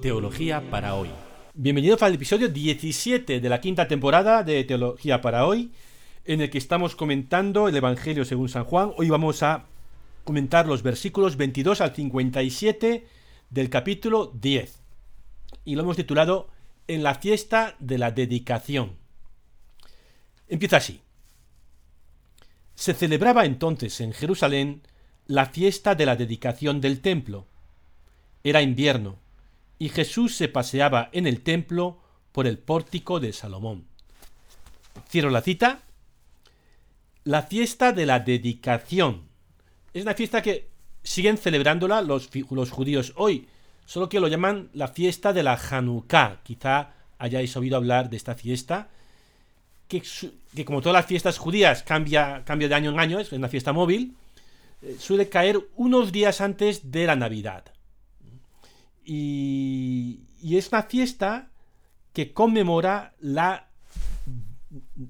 Teología para hoy. Bienvenidos al episodio 17 de la quinta temporada de Teología para hoy, en el que estamos comentando el Evangelio según San Juan. Hoy vamos a comentar los versículos 22 al 57 del capítulo 10. Y lo hemos titulado En la fiesta de la dedicación. Empieza así. Se celebraba entonces en Jerusalén la fiesta de la dedicación del templo. Era invierno, y Jesús se paseaba en el templo por el pórtico de Salomón. Cierro la cita. La fiesta de la dedicación. Es una fiesta que siguen celebrándola los, judíos hoy, solo que lo llaman la fiesta de la Hanukkah. Quizá hayáis oído hablar de esta fiesta que, como todas las fiestas judías cambia, cambia de año en año, es una fiesta móvil, eh, suele caer unos días antes de la Navidad. Y, es una fiesta que conmemora la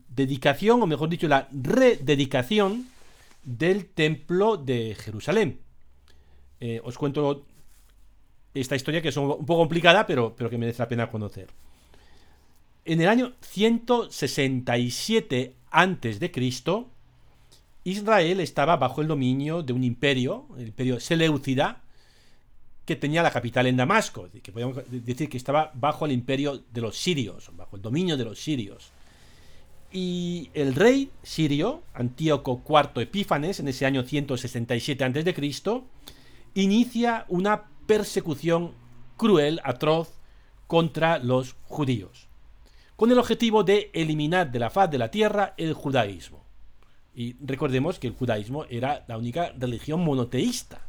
dedicación, o mejor dicho, la rededicación del templo de Jerusalén. Eh, os cuento esta historia que es un poco complicada, pero, pero que merece la pena conocer. En el año 167 a.C., Israel estaba bajo el dominio de un imperio, el imperio Seleucida, que tenía la capital en Damasco, que podemos decir que estaba bajo el imperio de los sirios, bajo el dominio de los sirios. Y el rey sirio, Antíoco IV Epífanes, en ese año 167 a.C., inicia una persecución cruel, atroz, contra los judíos con el objetivo de eliminar de la faz de la tierra el judaísmo. Y recordemos que el judaísmo era la única religión monoteísta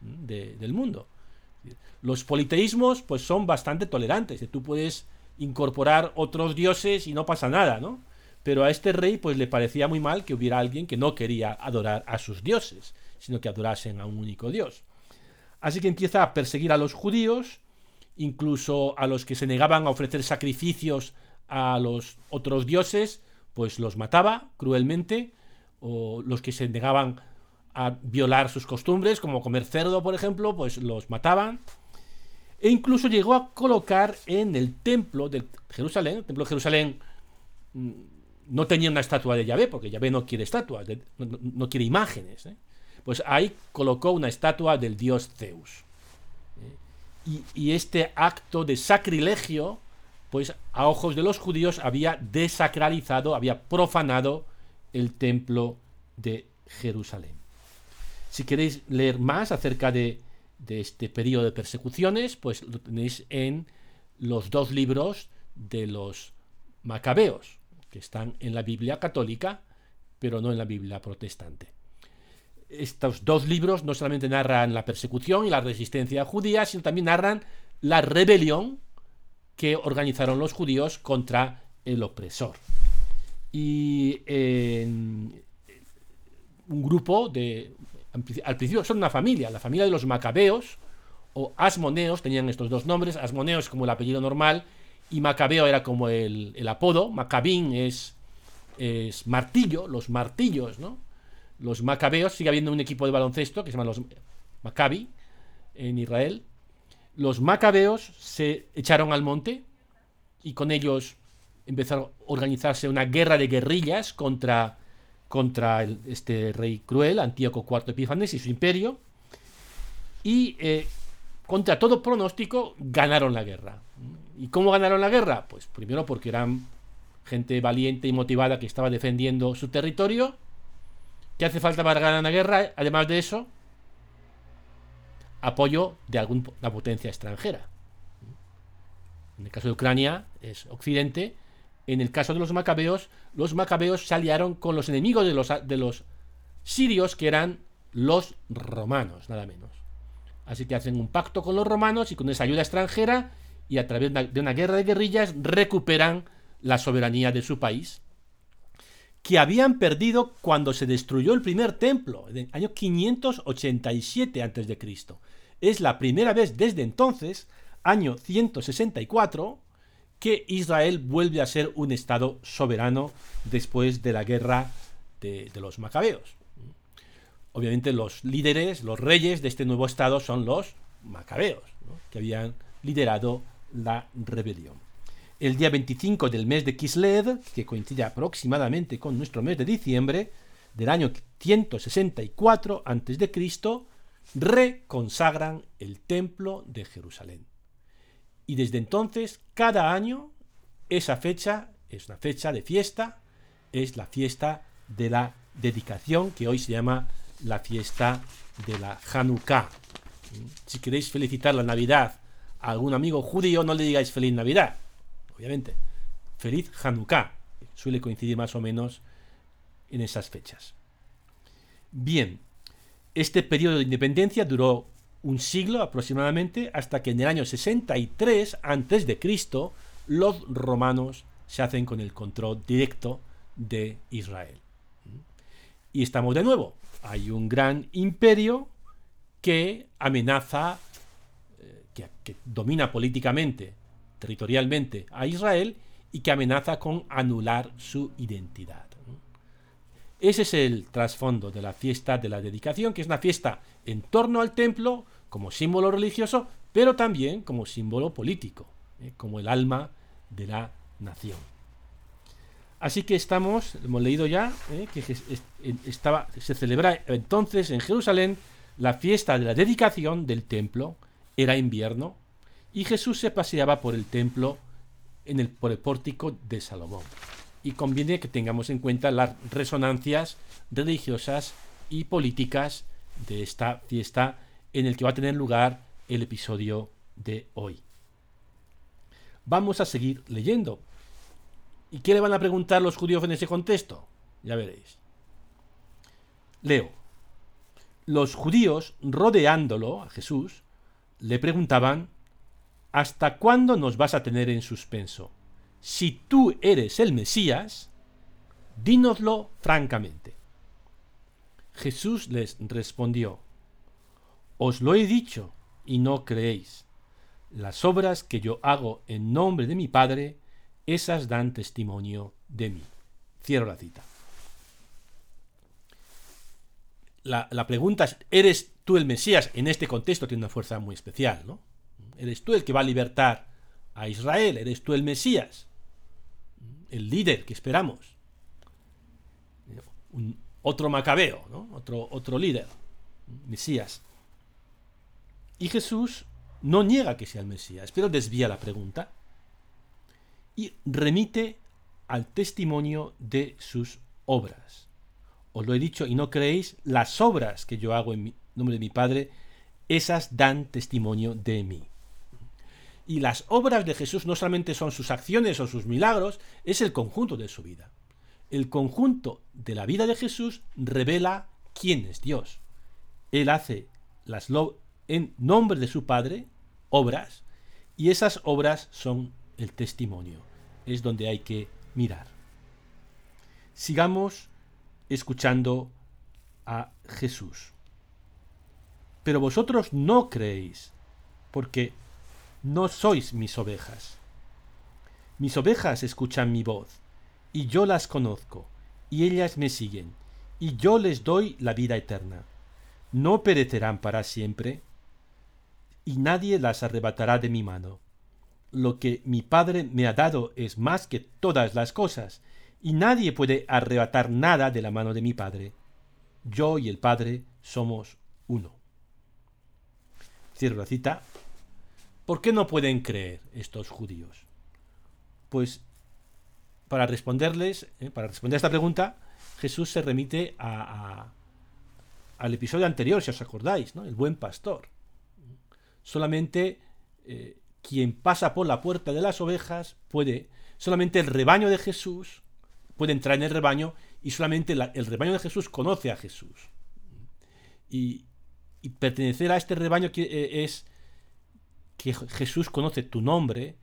del mundo. Los politeísmos pues son bastante tolerantes, tú puedes incorporar otros dioses y no pasa nada, ¿no? Pero a este rey pues le parecía muy mal que hubiera alguien que no quería adorar a sus dioses, sino que adorasen a un único dios. Así que empieza a perseguir a los judíos, incluso a los que se negaban a ofrecer sacrificios a los otros dioses, pues los mataba cruelmente, o los que se negaban a violar sus costumbres, como comer cerdo, por ejemplo, pues los mataban. E incluso llegó a colocar en el templo de Jerusalén, el templo de Jerusalén mm, no tenía una estatua de Yahvé, porque Yahvé no quiere estatuas, no, quiere imágenes. ¿eh? Pues ahí colocó una estatua del dios Zeus. ¿eh? y, este acto de sacrilegio pues a ojos de los judíos había desacralizado, había profanado el templo de Jerusalén. Si queréis leer más acerca de, este periodo de persecuciones, pues lo tenéis en los dos libros de los macabeos, que están en la Biblia católica, pero no en la Biblia protestante. Estos dos libros no solamente narran la persecución y la resistencia judía, sino también narran la rebelión que organizaron los judíos contra el opresor. Y un grupo de... Al principio son una familia, la familia de los macabeos o asmoneos, tenían estos dos nombres, asmoneos como el apellido normal y macabeo era como el, apodo, macabín es, es martillo, los martillos, ¿no? Los macabeos, sigue habiendo un equipo de baloncesto que se llama los Maccabi en Israel, los macabeos se echaron al monte y con ellos empezaron a organizarse una guerra de guerrillas contra, contra este rey cruel, Antíoco IV Epífanes y su imperio. Y eh, contra todo pronóstico ganaron la guerra. ¿Y cómo ganaron la guerra? Pues primero porque eran gente valiente y motivada que estaba defendiendo su territorio. ¿Qué hace falta para ganar la guerra? Además de eso, apoyo de alguna potencia extranjera. En el caso de Ucrania es Occidente. En el caso de los macabeos, los macabeos se aliaron con los enemigos de los, de los sirios, que eran los romanos, nada menos. Así que hacen un pacto con los romanos y con esa ayuda extranjera, y a través de una guerra de guerrillas recuperan la soberanía de su país, que habían perdido cuando se destruyó el primer templo, en el año 587 a.C. Es la primera vez desde entonces, año 164, que Israel vuelve a ser un estado soberano después de la guerra de, los macabeos. Obviamente los líderes, los reyes de este nuevo estado son los macabeos, que habían liderado la rebelión. El día 25 del mes de Kislev, que coincide aproximadamente con nuestro mes de diciembre del año 164 a.C., reconsagran el templo de Jerusalén. Y desde entonces, cada año, esa fecha es una fecha de fiesta, es la fiesta de la dedicación, que hoy se llama la fiesta de la Hanukkah. Si queréis felicitar la Navidad a algún amigo judío, no le digáis feliz Navidad, obviamente. Feliz Hanukkah. Suele coincidir más o menos en esas fechas. Bien, este periodo de independencia duró un siglo aproximadamente hasta que en el año 63 a.C. los romanos se hacen con el control directo de Israel. Y estamos de nuevo. Hay un gran imperio que amenaza, eh, que, domina políticamente, territorialmente a Israel y que amenaza con anular su identidad. Ese es el trasfondo de la fiesta de la dedicación, que es una fiesta en torno al templo como símbolo religioso, pero también como símbolo político, ¿eh? como el alma de la nación. Así que estamos, hemos leído ya, ¿eh? que estaba, se celebra entonces en Jerusalén la fiesta de la dedicación del templo, era invierno, y Jesús se paseaba por el templo en el, por el pórtico de Salomón y conviene que tengamos en cuenta las resonancias religiosas y políticas de esta fiesta en el que va a tener lugar el episodio de hoy. Vamos a seguir leyendo. ¿Y qué le van a preguntar los judíos en ese contexto? Ya veréis. Leo. Los judíos, rodeándolo a Jesús, le preguntaban, ¿hasta cuándo nos vas a tener en suspenso? si tú eres el Mesías, dínoslo francamente. Jesús les respondió, Os lo he dicho y no creéis. Las obras que yo hago en nombre de mi Padre, esas dan testimonio de mí. Cierro la cita. La, pregunta es, ¿eres tú el Mesías? En este contexto tiene una fuerza muy especial, ¿no? ¿Eres tú el que va a libertar a Israel? ¿Eres tú el Mesías? el líder que esperamos. Otro macabeo, otro, líder, Mesías. Y Jesús no niega que sea el Mesías, pero desvía la pregunta y remite al testimonio de sus obras. Os lo he dicho y no creéis, las obras que yo hago en nombre de mi Padre, esas dan testimonio de mí. Y las obras de Jesús no solamente son sus acciones o sus milagros, es el conjunto de su vida. El conjunto de la vida de Jesús revela quién es Dios. Él hace las en nombre de su Padre obras y esas obras son el testimonio. Es donde hay que mirar. Sigamos escuchando a Jesús. Pero vosotros no creéis, porque no sois mis ovejas. Mis ovejas escuchan mi voz, y yo las conozco, y ellas me siguen, y yo les doy la vida eterna. No perecerán para siempre, y nadie las arrebatará de mi mano. Lo que mi Padre me ha dado es más que todas las cosas, y nadie puede arrebatar nada de la mano de mi Padre. Yo y el Padre somos uno. Cierro la cita ¿Por qué no pueden creer estos judíos? Pues para responderles, eh, para responder a esta pregunta, Jesús se remite al episodio anterior, si os acordáis, ¿no? El buen pastor. Solamente eh, quien pasa por la puerta de las ovejas puede, solamente el rebaño de Jesús puede entrar en el rebaño y solamente el rebaño de Jesús conoce a Jesús. Y, pertenecer a este rebaño eh, es que Jesús conoce tu nombre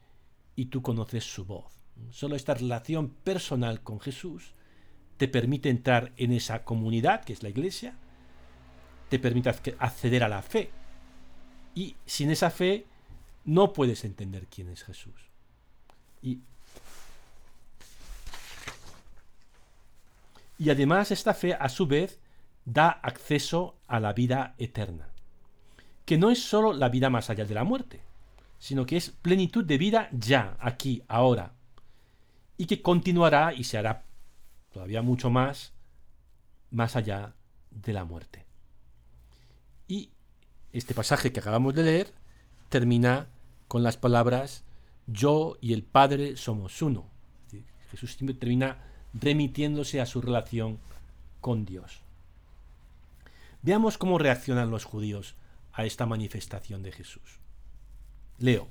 y tú conoces su voz. Solo esta relación personal con Jesús te permite entrar en esa comunidad que es la iglesia, te permite acceder a la fe. Y sin esa fe no puedes entender quién es Jesús. Y, y además esta fe a su vez da acceso a la vida eterna, que no es sólo la vida más allá de la muerte, sino que es plenitud de vida ya, aquí, ahora, y que continuará y se hará todavía mucho más más allá de la muerte. Y este pasaje que acabamos de leer termina con las palabras yo y el Padre somos uno. Jesús siempre termina remitiéndose a su relación con Dios. Veamos cómo reaccionan los judíos a esta manifestación de Jesús. Leo.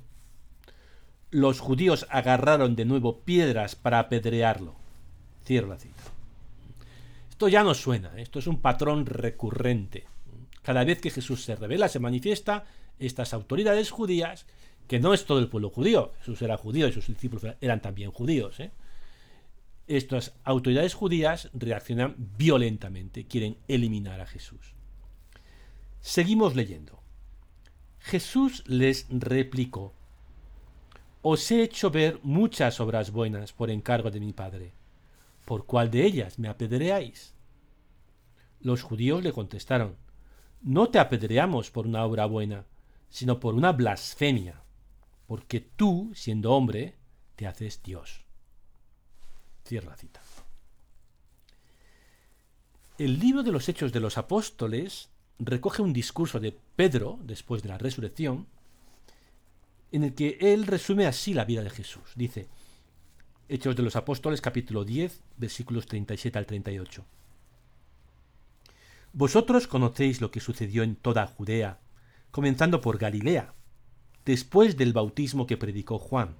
Los judíos agarraron de nuevo piedras para apedrearlo. Cierro la cita. Esto ya no suena, ¿eh? esto es un patrón recurrente. Cada vez que Jesús se revela, se manifiesta, estas autoridades judías, que no es todo el pueblo judío, Jesús era judío y sus discípulos eran también judíos, ¿eh? estas autoridades judías reaccionan violentamente, quieren eliminar a Jesús. Seguimos leyendo. Jesús les replicó, Os he hecho ver muchas obras buenas por encargo de mi Padre. ¿por cuál de ellas me apedreáis? Los judíos le contestaron, no te apedreamos por una obra buena, sino por una blasfemia, porque tú, siendo hombre, te haces Dios. Cierra la cita. El libro de los Hechos de los Apóstoles recoge un discurso de Pedro, después de la resurrección, en el que él resume así la vida de Jesús. Dice, Hechos de los Apóstoles capítulo 10 versículos 37 al 38. Vosotros conocéis lo que sucedió en toda Judea, comenzando por Galilea, después del bautismo que predicó Juan.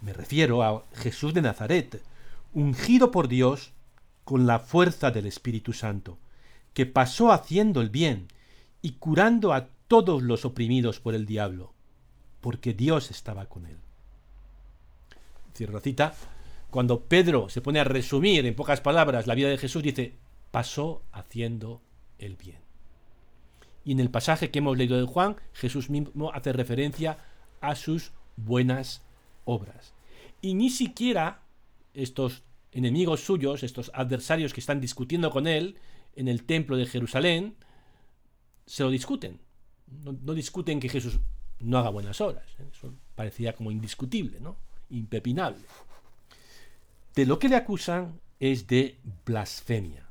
Me refiero a Jesús de Nazaret, ungido por Dios con la fuerza del Espíritu Santo, que pasó haciendo el bien y curando a todos los oprimidos por el diablo, porque Dios estaba con él cierro cita, cuando Pedro se pone a resumir en pocas palabras la vida de Jesús, dice, pasó haciendo el bien. Y en el pasaje que hemos leído de Juan, Jesús mismo hace referencia a sus buenas obras. Y ni siquiera estos enemigos suyos, estos adversarios que están discutiendo con él en el templo de Jerusalén, se lo discuten. No, discuten que Jesús no haga buenas obras. Eso parecía como indiscutible, ¿no? impepinable. De lo que le acusan es de blasfemia.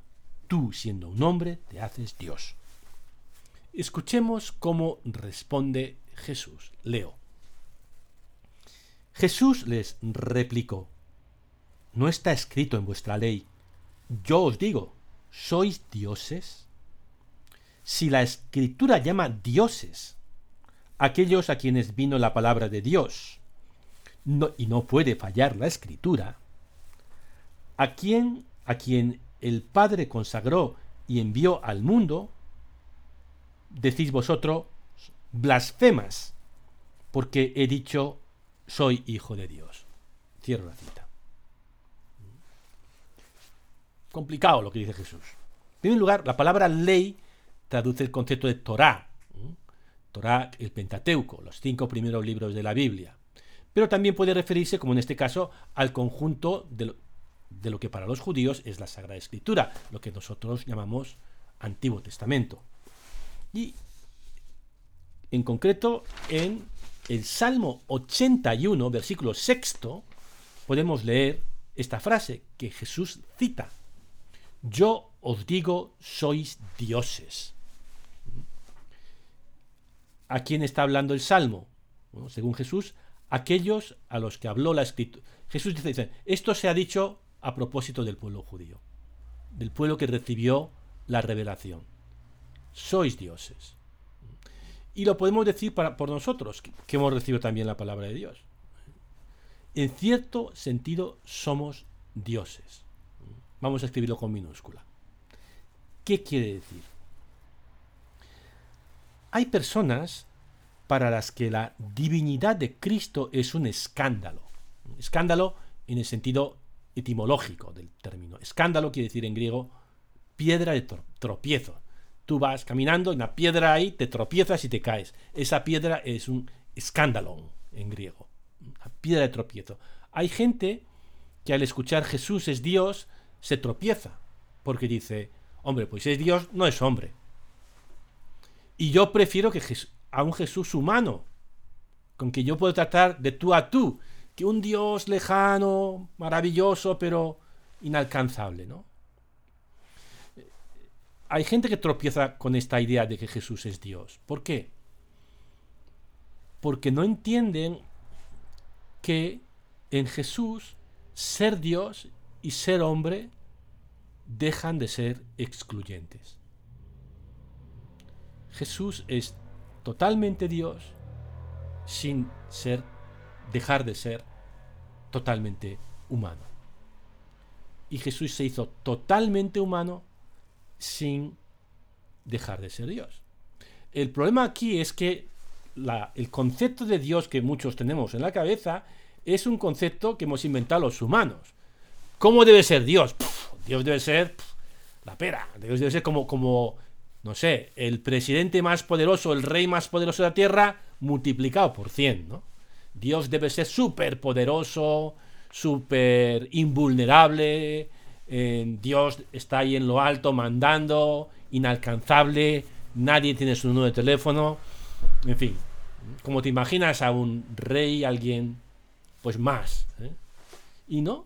Tú, siendo un hombre, te haces Dios. Escuchemos cómo responde Jesús. Leo. Jesús les replicó, ¿no está escrito en vuestra ley? Yo os digo, ¿sois dioses? Si la escritura llama dioses aquellos a quienes vino la palabra de Dios, y no puede fallar la escritura, a quien, a quien el Padre consagró y envió al mundo, decís vosotros, blasfemas, porque he dicho, soy hijo de Dios. Cierro la cita. Complicado lo que dice Jesús. En primer lugar, la palabra ley traduce el concepto de Torah. Torah, el Pentateuco, los cinco primeros libros de la Biblia pero también puede referirse, como en este caso, al conjunto de lo, que para los judíos es la Sagrada Escritura, lo que nosotros llamamos Antiguo Testamento. Y en concreto, en el Salmo 81, versículo sexto, podemos leer esta frase que Jesús cita. Yo os digo, sois dioses. ¿A quién está hablando el Salmo? según Jesús, aquellos a los que habló la escritura. Jesús dice, esto se ha dicho a propósito del pueblo judío, del pueblo que recibió la revelación. Sois dioses. Y lo podemos decir para, por nosotros, que hemos recibido también la palabra de Dios. En cierto sentido, somos dioses. Vamos a escribirlo con minúscula. ¿Qué quiere decir? Hay personas para las que la divinidad de Cristo es un escándalo. Escándalo en el sentido etimológico del término. Escándalo quiere decir en griego piedra de tropiezo. Tú vas caminando, una piedra ahí, te tropiezas y te caes. Esa piedra es un escándalo en griego. Piedra de tropiezo. Hay gente que al escuchar Jesús es Dios, se tropieza. Porque dice, hombre, pues es Dios, no es hombre. Y yo prefiero que Jesús, a un Jesús humano con que yo puedo tratar de tú a tú, que un Dios lejano, maravilloso, pero inalcanzable, ¿no? Hay gente que tropieza con esta idea de que Jesús es Dios. ¿Por qué? Porque no entienden que en Jesús ser Dios y ser hombre dejan de ser excluyentes. Jesús es totalmente Dios sin ser dejar de ser totalmente humano. Y Jesús se hizo totalmente humano sin dejar de ser Dios. El problema aquí es que el concepto de Dios que muchos tenemos en la cabeza es un concepto que hemos inventado los humanos. ¿Cómo debe ser Dios? Dios debe ser la pera. Dios debe ser como, como, no sé, el presidente más poderoso, el rey más poderoso de la tierra, multiplicado por 100, ¿no? Dios debe ser súper poderoso, súper invulnerable. Eh, Dios está ahí en lo alto mandando, inalcanzable, nadie tiene su número de teléfono. En fin, como te imaginas a un rey, alguien, pues más. ¿eh? Y no.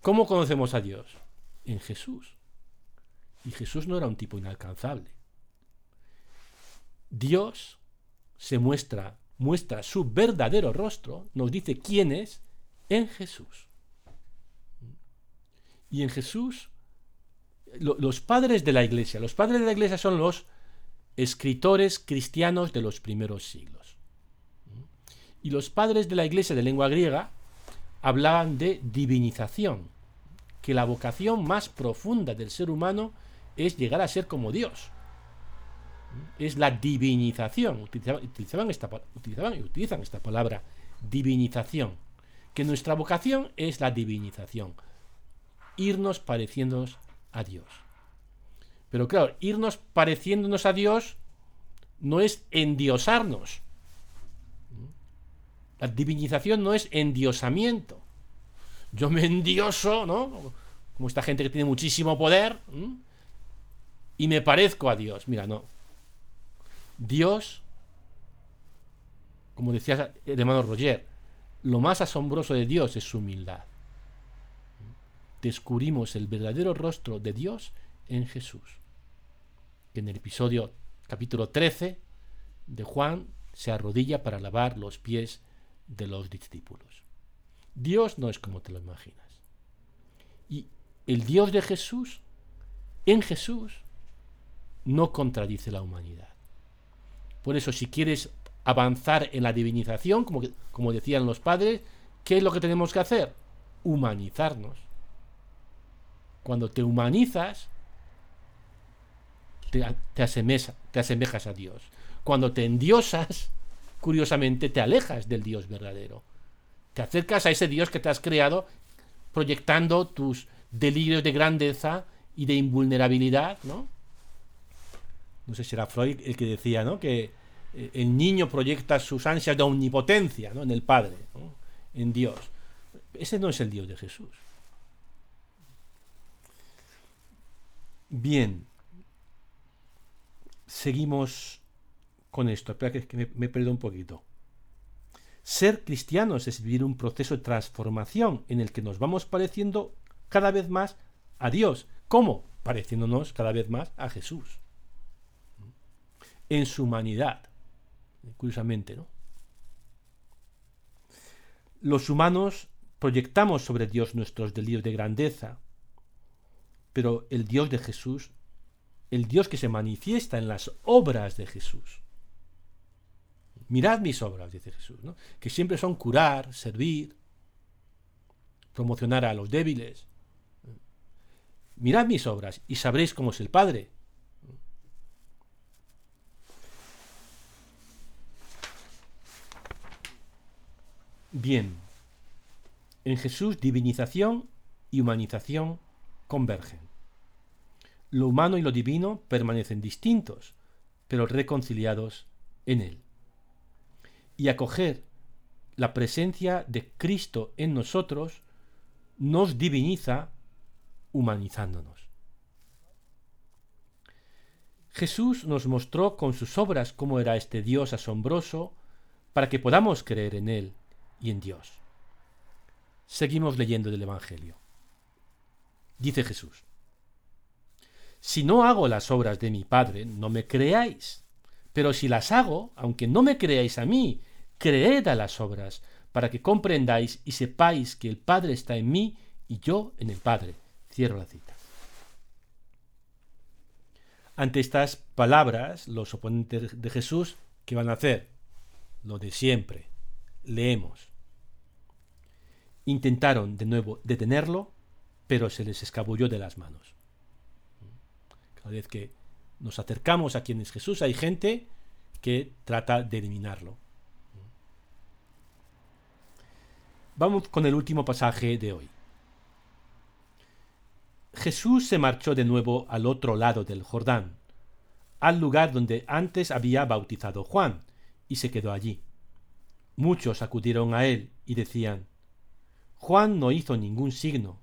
¿Cómo conocemos a Dios? En Jesús. Y Jesús no era un tipo inalcanzable. Dios se muestra muestra su verdadero rostro, nos dice quién es en Jesús. Y en Jesús, los padres de la iglesia, los padres de la iglesia son los escritores cristianos de los primeros siglos. Y los padres de la iglesia de lengua griega hablaban de divinización, que la vocación más profunda del ser humano es llegar a ser como Dios es la divinización. Utilizaban, esta, utilizaban y utilizan esta palabra, divinización. Que nuestra vocación es la divinización. Irnos pareciéndonos a Dios. Pero claro, irnos pareciéndonos a Dios no es endiosarnos. La divinización no es endiosamiento. Yo me endioso, ¿no? Como esta gente que tiene muchísimo poder, y me parezco a Dios. Mira, no. Dios, como decía el hermano Roger, lo más asombroso de Dios es su humildad. Descubrimos el verdadero rostro de Dios en Jesús. En el episodio capítulo 13 de Juan se arrodilla para lavar los pies de los discípulos. Dios no es como te lo imaginas. Y el Dios de Jesús, en Jesús, no contradice la humanidad. Por eso, si quieres avanzar en la divinización, como, como decían los padres, ¿qué es lo que tenemos que hacer? Humanizarnos. Cuando te humanizas, te, te, te asemejas a Dios. Cuando te endiosas, curiosamente te alejas del Dios verdadero. Te acercas a ese Dios que te has creado proyectando tus delirios de grandeza y de invulnerabilidad, ¿no? No sé si era Freud el que decía, ¿no? Que eh, el niño proyecta sus ansias de omnipotencia. En el Padre, en Dios. Ese no es el Dios de Jesús. Bien. Seguimos con esto. Espera que, me, me perdo un poquito. Ser cristianos es vivir un proceso de transformación en el que nos vamos pareciendo cada vez más a Dios. ¿Cómo? Pareciéndonos cada vez más a Jesús en su humanidad. Curiosamente, ¿no? Los humanos proyectamos sobre Dios nuestros delirios de grandeza, pero el Dios de Jesús, el Dios que se manifiesta en las obras de Jesús. Mirad mis obras, dice Jesús, ¿no? que siempre son curar, servir, promocionar a los débiles. Mirad mis obras y sabréis cómo es el Padre. Bien, en Jesús divinización y humanización convergen. Lo humano y lo divino permanecen distintos, pero reconciliados en Él. Y acoger la presencia de Cristo en nosotros nos diviniza humanizándonos. Jesús nos mostró con sus obras cómo era este Dios asombroso, para que podamos creer en Él y en Dios. Seguimos leyendo del Evangelio. Dice Jesús, Si no hago las obras de mi Padre, no me creáis, pero si las hago, aunque no me creáis a mí, creed a las obras, para que comprendáis y sepáis que el Padre está en mí y yo en el Padre. Cierro la cita. Ante estas palabras, los oponentes de Jesús, ¿qué van a hacer? Lo de siempre. Leemos. Intentaron de nuevo detenerlo, pero se les escabulló de las manos. Cada vez que nos acercamos a quien es Jesús, hay gente que trata de eliminarlo. Vamos con el último pasaje de hoy. Jesús se marchó de nuevo al otro lado del Jordán, al lugar donde antes había bautizado Juan, y se quedó allí. Muchos acudieron a él y decían, Juan no hizo ningún signo,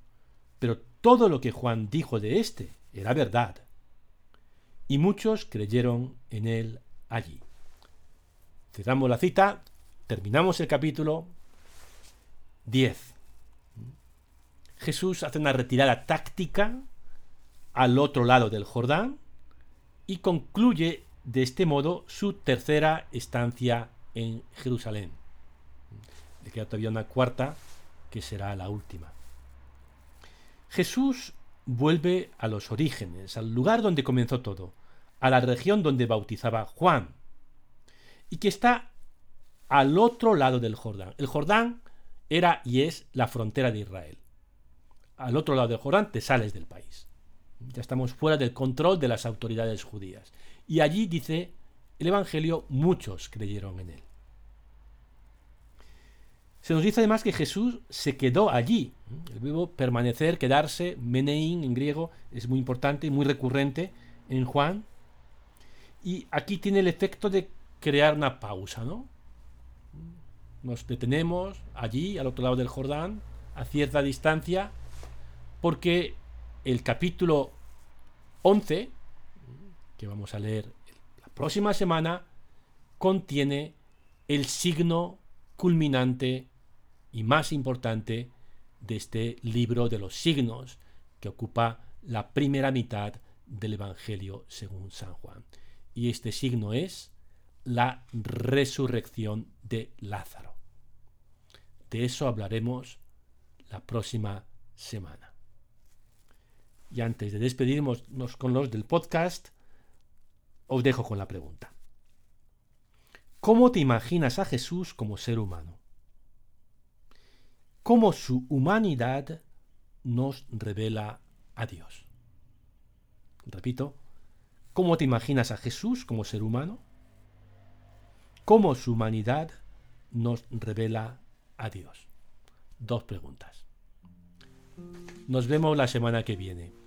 pero todo lo que Juan dijo de éste era verdad. Y muchos creyeron en él allí. Cerramos la cita, terminamos el capítulo 10. Jesús hace una retirada táctica al otro lado del Jordán y concluye de este modo su tercera estancia en Jerusalén. Le queda todavía una cuarta que será la última. Jesús vuelve a los orígenes, al lugar donde comenzó todo, a la región donde bautizaba Juan, y que está al otro lado del Jordán. El Jordán era y es la frontera de Israel al otro lado del Jordán, te sales del país. Ya estamos fuera del control de las autoridades judías. Y allí dice el Evangelio, muchos creyeron en él. Se nos dice además que Jesús se quedó allí. El verbo permanecer, quedarse, menein en griego, es muy importante muy recurrente en Juan. Y aquí tiene el efecto de crear una pausa, ¿no? Nos detenemos allí, al otro lado del Jordán, a cierta distancia, porque el capítulo 11, que vamos a leer la próxima semana, contiene el signo culminante y más importante de este libro de los signos que ocupa la primera mitad del Evangelio según San Juan. Y este signo es la resurrección de Lázaro. De eso hablaremos la próxima semana. Y antes de despedirnos con los del podcast, os dejo con la pregunta. ¿Cómo te imaginas a Jesús como ser humano? ¿Cómo su humanidad nos revela a Dios? Repito, ¿cómo te imaginas a Jesús como ser humano? ¿Cómo su humanidad nos revela a Dios? Dos preguntas. Nos vemos la semana que viene.